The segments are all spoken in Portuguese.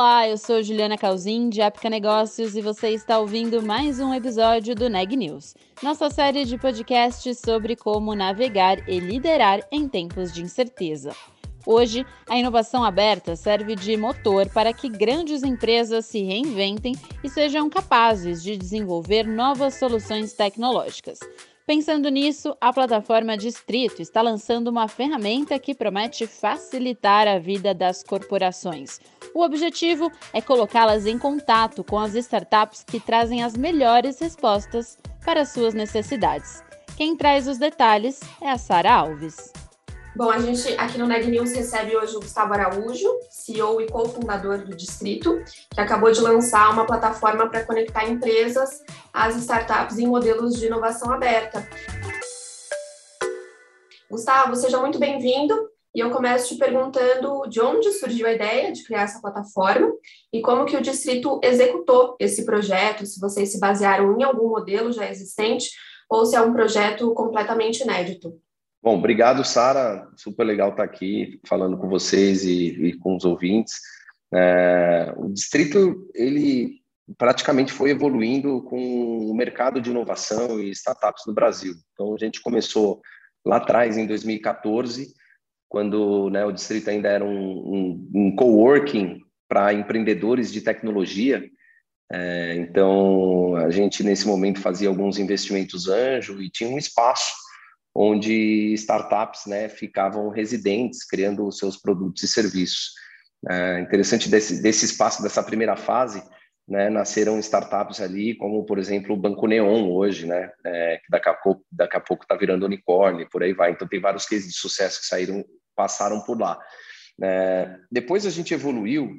Olá, eu sou Juliana Calzin, de Época Negócios, e você está ouvindo mais um episódio do Neg News, nossa série de podcasts sobre como navegar e liderar em tempos de incerteza. Hoje, a inovação aberta serve de motor para que grandes empresas se reinventem e sejam capazes de desenvolver novas soluções tecnológicas. Pensando nisso, a plataforma Distrito está lançando uma ferramenta que promete facilitar a vida das corporações. O objetivo é colocá-las em contato com as startups que trazem as melhores respostas para suas necessidades. Quem traz os detalhes é a Sara Alves. Bom, a gente aqui no Neg News recebe hoje o Gustavo Araújo, CEO e cofundador do Distrito, que acabou de lançar uma plataforma para conectar empresas às startups em modelos de inovação aberta. Gustavo, seja muito bem-vindo. E eu começo te perguntando de onde surgiu a ideia de criar essa plataforma e como que o distrito executou esse projeto, se vocês se basearam em algum modelo já existente ou se é um projeto completamente inédito. Bom, obrigado, Sara. Super legal estar aqui falando com vocês e, e com os ouvintes. É, o distrito ele praticamente foi evoluindo com o mercado de inovação e startups no Brasil. Então a gente começou lá atrás em 2014, quando né, o distrito ainda era um, um, um coworking para empreendedores de tecnologia. É, então a gente nesse momento fazia alguns investimentos anjo e tinha um espaço onde startups né, ficavam residentes, criando os seus produtos e serviços. É interessante desse, desse espaço, dessa primeira fase, né, nasceram startups ali, como, por exemplo, o Banco Neon hoje, né, é, que daqui a pouco daqui a pouco está virando unicórnio, por aí vai. Então, tem vários cases de sucesso que saíram, passaram por lá. É, depois a gente evoluiu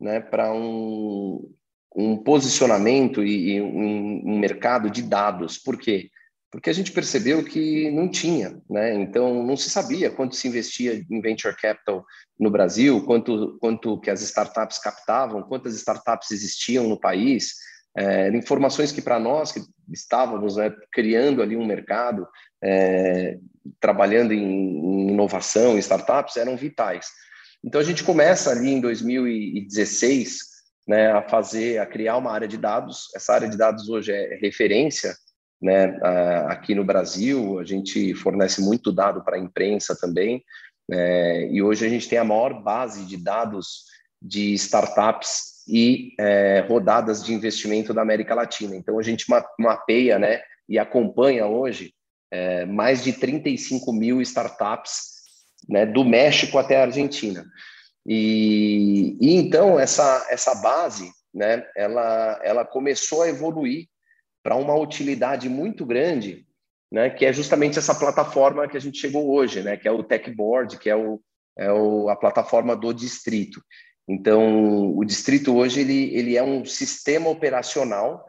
né, para um, um posicionamento e, e um, um mercado de dados. Por quê? Porque a gente percebeu que não tinha, né? Então não se sabia quanto se investia em venture capital no Brasil, quanto quanto que as startups captavam, quantas startups existiam no país, é, informações que para nós que estávamos né, criando ali um mercado, é, trabalhando em, em inovação, em startups, eram vitais. Então a gente começa ali em 2016 né, a fazer, a criar uma área de dados. Essa área de dados hoje é referência né? Aqui no Brasil, a gente fornece muito dado para a imprensa também, é, e hoje a gente tem a maior base de dados de startups e é, rodadas de investimento da América Latina. Então, a gente mapeia né, e acompanha hoje é, mais de 35 mil startups né, do México até a Argentina. E, e então, essa, essa base né, ela, ela começou a evoluir para uma utilidade muito grande, né, que é justamente essa plataforma que a gente chegou hoje, né, que é o Tech Board, que é, o, é o, a plataforma do distrito. Então, o distrito hoje ele, ele é um sistema operacional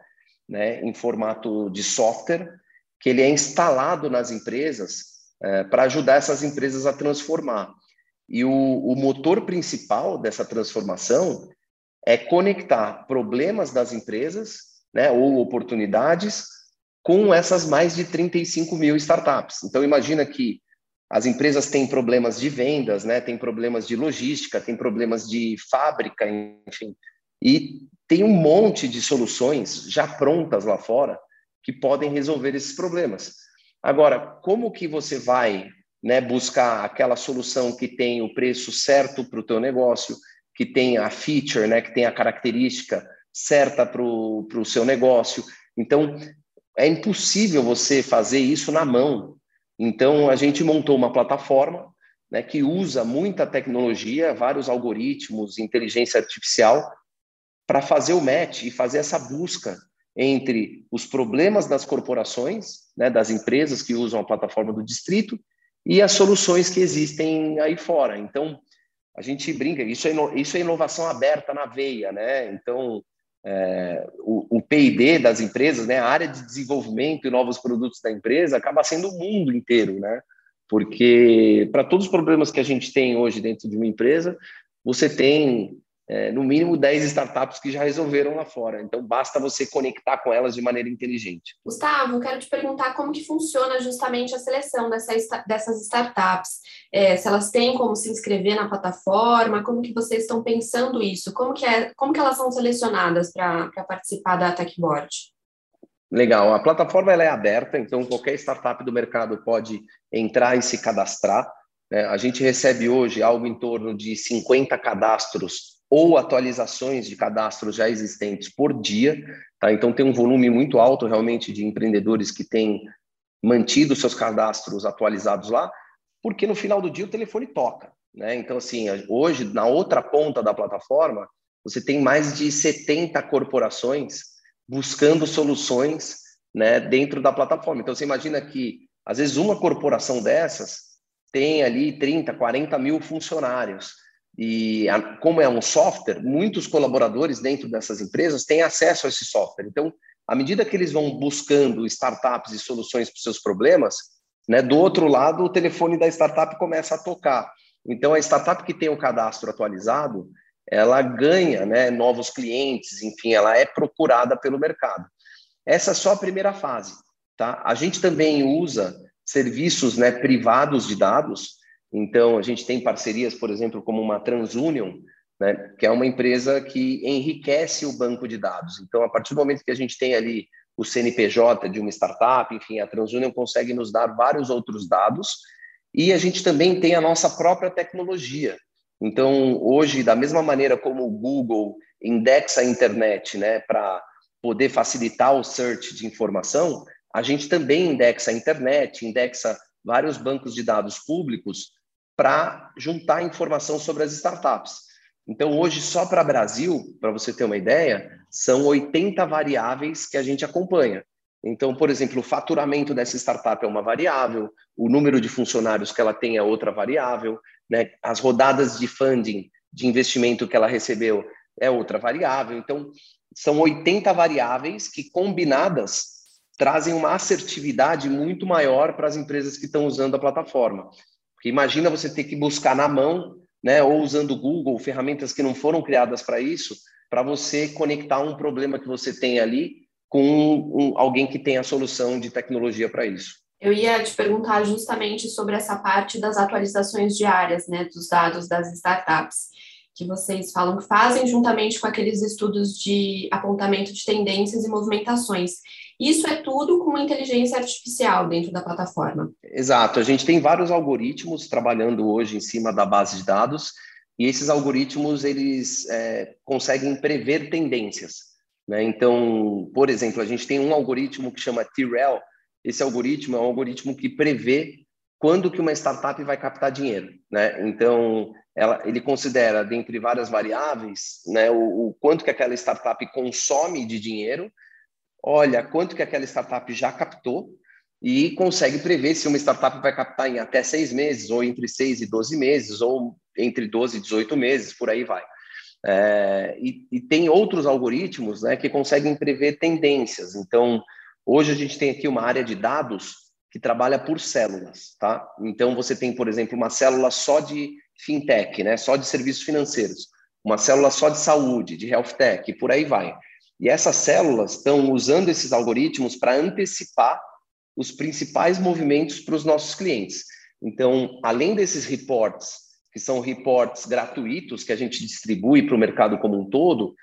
né, em formato de software que ele é instalado nas empresas é, para ajudar essas empresas a transformar. E o, o motor principal dessa transformação é conectar problemas das empresas né, ou oportunidades com essas mais de 35 mil startups. Então, imagina que as empresas têm problemas de vendas, né, têm problemas de logística, têm problemas de fábrica, enfim, e tem um monte de soluções já prontas lá fora que podem resolver esses problemas. Agora, como que você vai né, buscar aquela solução que tem o preço certo para o teu negócio, que tem a feature, né, que tem a característica certa para o seu negócio. Então, é impossível você fazer isso na mão. Então, a gente montou uma plataforma né, que usa muita tecnologia, vários algoritmos, inteligência artificial, para fazer o match e fazer essa busca entre os problemas das corporações, né, das empresas que usam a plataforma do distrito, e as soluções que existem aí fora. Então, a gente brinca, isso é, isso é inovação aberta na veia, né? Então, é, o, o P&D das empresas, né, a área de desenvolvimento e novos produtos da empresa acaba sendo o mundo inteiro, né? Porque para todos os problemas que a gente tem hoje dentro de uma empresa, você tem é, no mínimo 10 startups que já resolveram lá fora. Então, basta você conectar com elas de maneira inteligente. Gustavo, quero te perguntar como que funciona justamente a seleção dessa, dessas startups. É, se elas têm como se inscrever na plataforma, como que vocês estão pensando isso? Como que, é, como que elas são selecionadas para participar da Techboard? Legal, a plataforma ela é aberta, então qualquer startup do mercado pode entrar e se cadastrar. Né? A gente recebe hoje algo em torno de 50 cadastros ou atualizações de cadastros já existentes por dia. Tá? Então, tem um volume muito alto realmente de empreendedores que têm mantido seus cadastros atualizados lá, porque no final do dia o telefone toca. Né? Então, assim, hoje, na outra ponta da plataforma, você tem mais de 70 corporações buscando soluções né, dentro da plataforma. Então, você imagina que, às vezes, uma corporação dessas tem ali 30, 40 mil funcionários. E a, como é um software, muitos colaboradores dentro dessas empresas têm acesso a esse software. Então, à medida que eles vão buscando startups e soluções para os seus problemas, né, do outro lado, o telefone da startup começa a tocar. Então, a startup que tem o cadastro atualizado, ela ganha né, novos clientes, enfim, ela é procurada pelo mercado. Essa é só a primeira fase. Tá? A gente também usa serviços né, privados de dados então, a gente tem parcerias, por exemplo, como uma TransUnion, né, que é uma empresa que enriquece o banco de dados. Então, a partir do momento que a gente tem ali o CNPJ de uma startup, enfim, a TransUnion consegue nos dar vários outros dados e a gente também tem a nossa própria tecnologia. Então, hoje, da mesma maneira como o Google indexa a internet né, para poder facilitar o search de informação, a gente também indexa a internet, indexa vários bancos de dados públicos para juntar informação sobre as startups. Então, hoje, só para Brasil, para você ter uma ideia, são 80 variáveis que a gente acompanha. Então, por exemplo, o faturamento dessa startup é uma variável, o número de funcionários que ela tem é outra variável, né? as rodadas de funding, de investimento que ela recebeu é outra variável. Então, são 80 variáveis que, combinadas, trazem uma assertividade muito maior para as empresas que estão usando a plataforma. Porque imagina você ter que buscar na mão, né, ou usando o Google, ferramentas que não foram criadas para isso, para você conectar um problema que você tem ali com um, alguém que tem a solução de tecnologia para isso. Eu ia te perguntar justamente sobre essa parte das atualizações diárias, né, dos dados das startups, que vocês falam que fazem juntamente com aqueles estudos de apontamento de tendências e movimentações. Isso é tudo com inteligência artificial dentro da plataforma. Exato. A gente tem vários algoritmos trabalhando hoje em cima da base de dados e esses algoritmos eles é, conseguem prever tendências. Né? Então, por exemplo, a gente tem um algoritmo que chama Tyrell. Esse algoritmo é um algoritmo que prevê quando que uma startup vai captar dinheiro. Né? Então, ela, ele considera, dentre várias variáveis, né, o, o quanto que aquela startup consome de dinheiro olha quanto que aquela startup já captou e consegue prever se uma startup vai captar em até seis meses, ou entre seis e doze meses, ou entre 12 e 18 meses, por aí vai. É, e, e, tem outros algoritmos né, que conseguem prever tendências. Então, hoje a gente tem aqui uma área de dados que trabalha por células, tá? Então, você tem, por exemplo, uma célula só de fintech, né, só de serviços financeiros, uma célula só de saúde, de health tech, por aí vai. E essas células estão usando esses algoritmos para antecipar os principais movimentos para os nossos clientes. Então, além desses reports, que são reports gratuitos que a gente distribui para o mercado como um todo,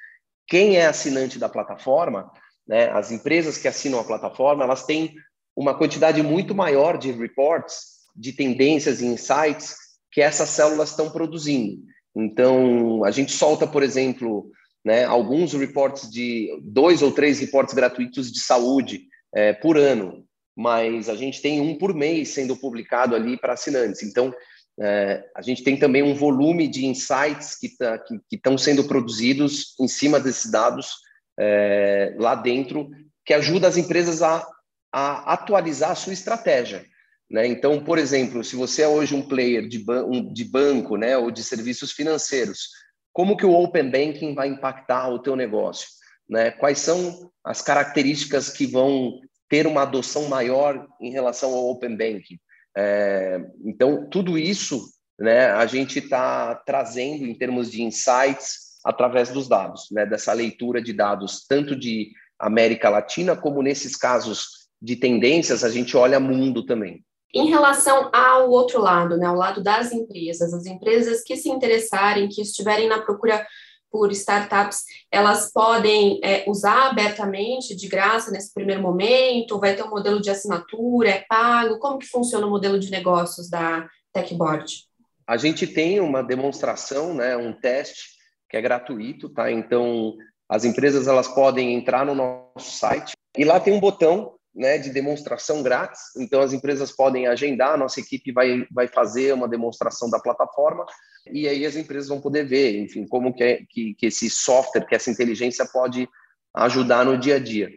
quem é assinante da plataforma, né, as empresas que assinam a plataforma, elas têm uma quantidade muito maior de reports, de tendências e insights que essas células estão produzindo. Então, a gente solta, por exemplo, né, alguns reportes de dois ou três reportes gratuitos de saúde é, por ano, mas a gente tem um por mês sendo publicado ali para assinantes. Então, é, a gente tem também um volume de insights que tá, estão sendo produzidos em cima desses dados é, lá dentro, que ajuda as empresas a, a atualizar a sua estratégia. Né? Então, por exemplo, se você é hoje um player de, ban de banco né, ou de serviços financeiros, como que o Open Banking vai impactar o teu negócio? Né? Quais são as características que vão ter uma adoção maior em relação ao Open Banking? É, então, tudo isso né, a gente está trazendo em termos de insights através dos dados, né, dessa leitura de dados, tanto de América Latina, como nesses casos de tendências, a gente olha mundo também. Em relação ao outro lado, né, ao lado das empresas, as empresas que se interessarem, que estiverem na procura por startups, elas podem é, usar abertamente, de graça, nesse primeiro momento? Vai ter um modelo de assinatura, é pago? Como que funciona o modelo de negócios da TechBoard? A gente tem uma demonstração, né, um teste que é gratuito, tá? Então, as empresas elas podem entrar no nosso site e lá tem um botão né, de demonstração grátis. Então, as empresas podem agendar, nossa equipe vai, vai fazer uma demonstração da plataforma e aí as empresas vão poder ver, enfim, como que, é, que, que esse software, que essa inteligência pode ajudar no dia a dia.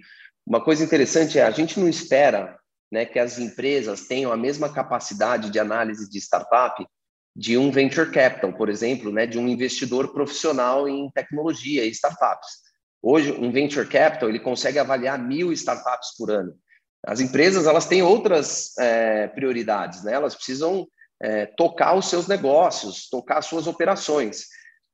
Uma coisa interessante é a gente não espera né, que as empresas tenham a mesma capacidade de análise de startup de um venture capital, por exemplo, né, de um investidor profissional em tecnologia e startups. Hoje, um venture capital ele consegue avaliar mil startups por ano. As empresas elas têm outras é, prioridades, né? Elas precisam é, tocar os seus negócios, tocar as suas operações.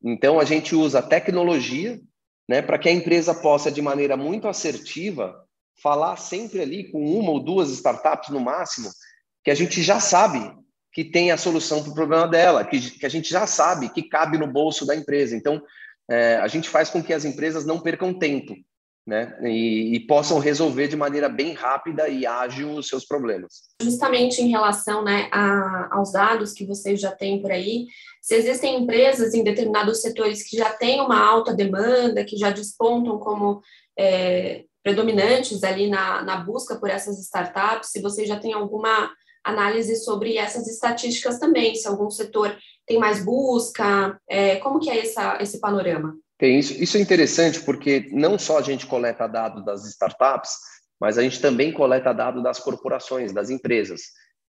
Então a gente usa a tecnologia, né, para que a empresa possa de maneira muito assertiva falar sempre ali com uma ou duas startups no máximo, que a gente já sabe que tem a solução para o problema dela, que, que a gente já sabe que cabe no bolso da empresa. Então é, a gente faz com que as empresas não percam tempo né? E, e, possam resolver de maneira bem rápida e ágil os seus problemas. Justamente em relação né, a, aos dados que vocês já têm por aí, se existem empresas em determinados setores que já têm uma alta demanda, que já despontam como é, predominantes ali na, na busca por essas startups, se vocês já têm alguma análise sobre essas estatísticas também, se algum setor tem mais busca, é, como que é essa, esse panorama? Tem isso. Isso é interessante porque não só a gente coleta dado das startups, mas a gente também coleta dado das corporações, das empresas.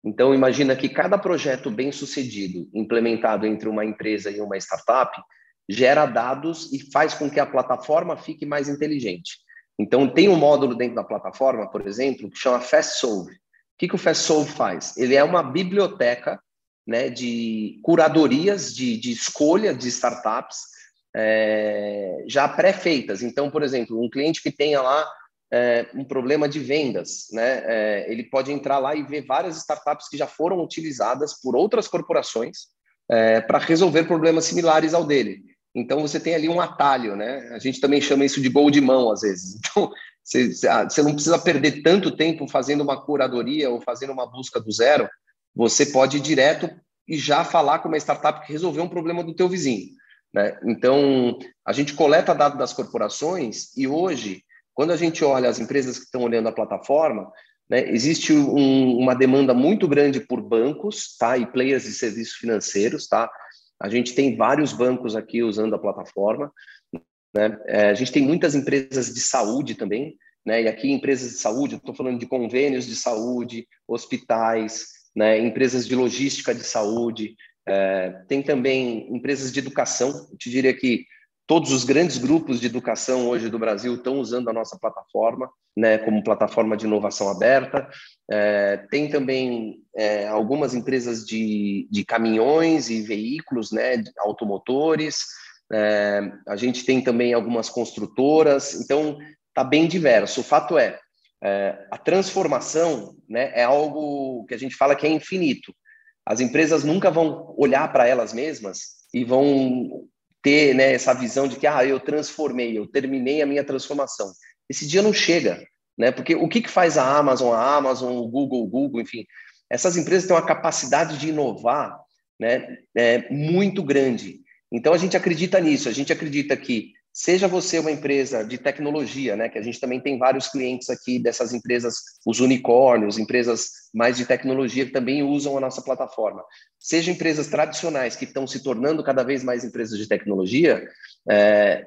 Então, imagina que cada projeto bem sucedido, implementado entre uma empresa e uma startup, gera dados e faz com que a plataforma fique mais inteligente. Então, tem um módulo dentro da plataforma, por exemplo, que chama Fast Solve. O que, que o Fast Solve faz? Ele é uma biblioteca né, de curadorias de, de escolha de startups é, já pré-feitas. Então, por exemplo, um cliente que tenha lá é, um problema de vendas, né, é, ele pode entrar lá e ver várias startups que já foram utilizadas por outras corporações é, para resolver problemas similares ao dele. Então, você tem ali um atalho, né? A gente também chama isso de gol de mão, às vezes. Então, você, ah, você não precisa perder tanto tempo fazendo uma curadoria ou fazendo uma busca do zero. Você pode ir direto e já falar com uma startup que resolveu um problema do teu vizinho. Né? Então, a gente coleta dados das corporações e hoje, quando a gente olha as empresas que estão olhando a plataforma, né, existe um, uma demanda muito grande por bancos tá, e players de serviços financeiros. Tá? A gente tem vários bancos aqui usando a plataforma. Né? É, a gente tem muitas empresas de saúde também. Né? E aqui, empresas de saúde, estou falando de convênios de saúde, hospitais, né? empresas de logística de saúde, é, tem também empresas de educação. Eu te diria que todos os grandes grupos de educação hoje do Brasil estão usando a nossa plataforma, né, como plataforma de inovação aberta. É, tem também é, algumas empresas de, de caminhões e veículos, né, automotores. É, a gente tem também algumas construtoras. Então, está bem diverso. O fato é, é, a transformação né, é algo que a gente fala que é infinito. As empresas nunca vão olhar para elas mesmas e vão ter né, essa visão de que ah, eu transformei, eu terminei a minha transformação. Esse dia não chega, né? Porque o que, que faz a Amazon, a Amazon, o Google, o Google, enfim, essas empresas têm uma capacidade de inovar, né, é, muito grande. Então a gente acredita nisso, a gente acredita que Seja você uma empresa de tecnologia, né, que a gente também tem vários clientes aqui dessas empresas, os unicórnios, empresas mais de tecnologia que também usam a nossa plataforma. Seja empresas tradicionais que estão se tornando cada vez mais empresas de tecnologia, é,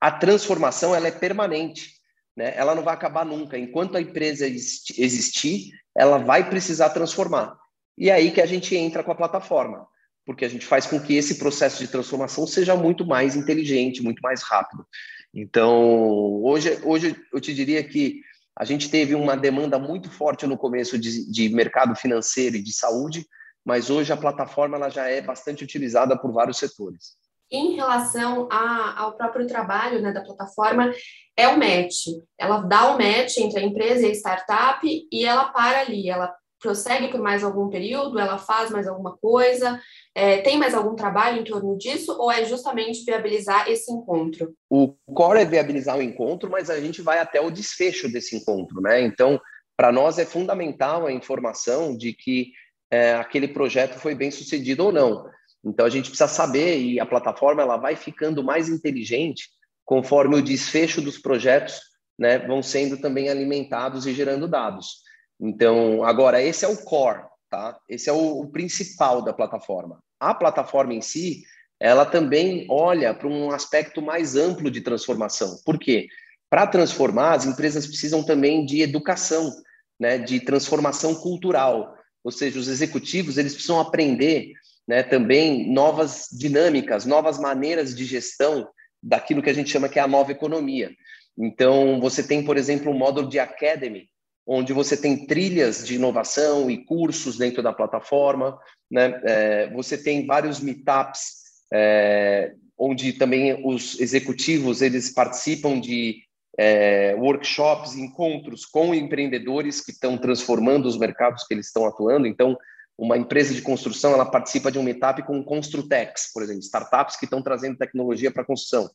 a transformação ela é permanente, né? Ela não vai acabar nunca. Enquanto a empresa existir, ela vai precisar transformar. E é aí que a gente entra com a plataforma porque a gente faz com que esse processo de transformação seja muito mais inteligente, muito mais rápido. Então, hoje, hoje eu te diria que A gente teve uma demanda muito forte no começo de, de mercado financeiro e de saúde, mas hoje a plataforma ela já é bastante utilizada por vários setores. Em relação a, ao próprio trabalho né, da plataforma, é o match. Ela dá o match entre a empresa e a startup e ela para ali. Ela prossegue por mais algum período, ela faz mais alguma coisa, é, tem mais algum trabalho em torno disso, ou é justamente viabilizar esse encontro? O core é viabilizar o encontro, mas a gente vai até o desfecho desse encontro, né? Então, para nós é fundamental a informação de que é, aquele projeto foi bem sucedido ou não. Então a gente precisa saber e a plataforma ela vai ficando mais inteligente conforme o desfecho dos projetos né, vão sendo também alimentados e gerando dados. Então agora esse é o core, tá? Esse é o, o principal da plataforma. A plataforma em si ela também olha para um aspecto mais amplo de transformação. Por quê? Para transformar, as empresas precisam também de educação, né, de transformação cultural. Ou seja, os executivos eles precisam aprender né, também novas dinâmicas, novas maneiras de gestão daquilo que a gente chama que é a nova economia. Então, você tem, por exemplo, um módulo de academy, onde você tem trilhas de inovação e cursos dentro da plataforma, né? É, você tem vários meetups, é, onde também os executivos eles participam de é, workshops, encontros com empreendedores que estão transformando os mercados que eles estão atuando. Então, uma empresa de construção ela participa de um meetup com Construtex, por exemplo, startups que estão trazendo tecnologia para a construção.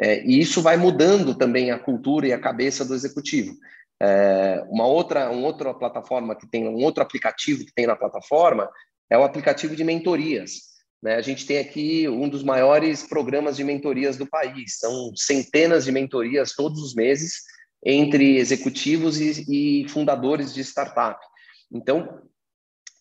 É, e isso vai mudando também a cultura e a cabeça do executivo. É, uma outra, uma outra plataforma que tem, um outro aplicativo que tem na plataforma é o aplicativo de mentorias. Né? A gente tem aqui um dos maiores programas de mentorias do país. São centenas de mentorias todos os meses entre executivos e, e fundadores de startup. Então,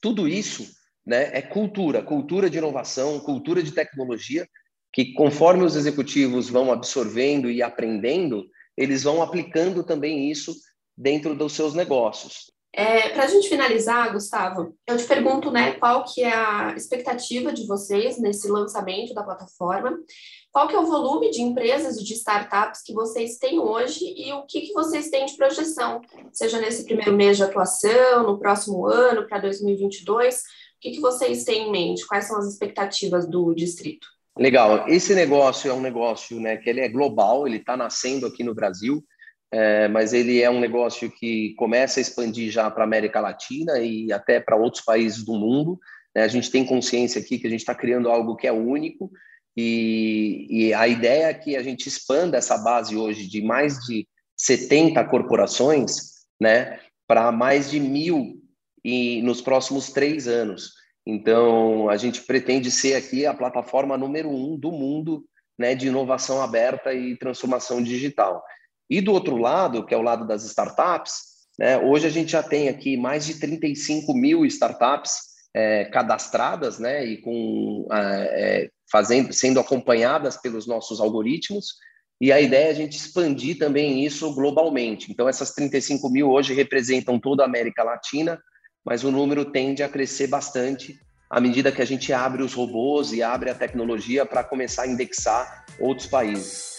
tudo isso né, é cultura, cultura de inovação, cultura de tecnologia, que conforme os executivos vão absorvendo e aprendendo, eles vão aplicando também isso dentro dos seus negócios. É, Para a gente finalizar, Gustavo, eu te pergunto, né, qual que é a expectativa de vocês nesse lançamento da plataforma? Qual que é o volume de empresas e de startups que vocês têm hoje e o que, que vocês têm de projeção, seja nesse primeiro mês de atuação, no próximo ano, para 2022? O que, que vocês têm em mente? Quais são as expectativas do distrito? Legal. Esse negócio é um negócio né, que ele é global, ele está nascendo aqui no Brasil é, mas ele é um negócio que começa a expandir já para a América Latina e até para outros países do mundo. Né? A gente tem consciência aqui que a gente está criando algo que é único e, e, a ideia é que a gente expanda essa base hoje de mais de 70 corporações né, para mais de mil e, nos próximos três anos. Então, a gente pretende ser aqui a plataforma número um do mundo né, de inovação aberta e transformação digital. E do outro lado, que é o lado das startups, né, hoje a gente já tem aqui mais de 35 mil startups é, cadastradas né, e com, é, fazendo, sendo acompanhadas pelos nossos algoritmos. E a ideia é a gente expandir também isso globalmente. Então, essas 35 mil hoje representam toda a América Latina, mas o número tende a crescer bastante à medida que a gente abre os robôs e abre a tecnologia para começar a indexar outros países.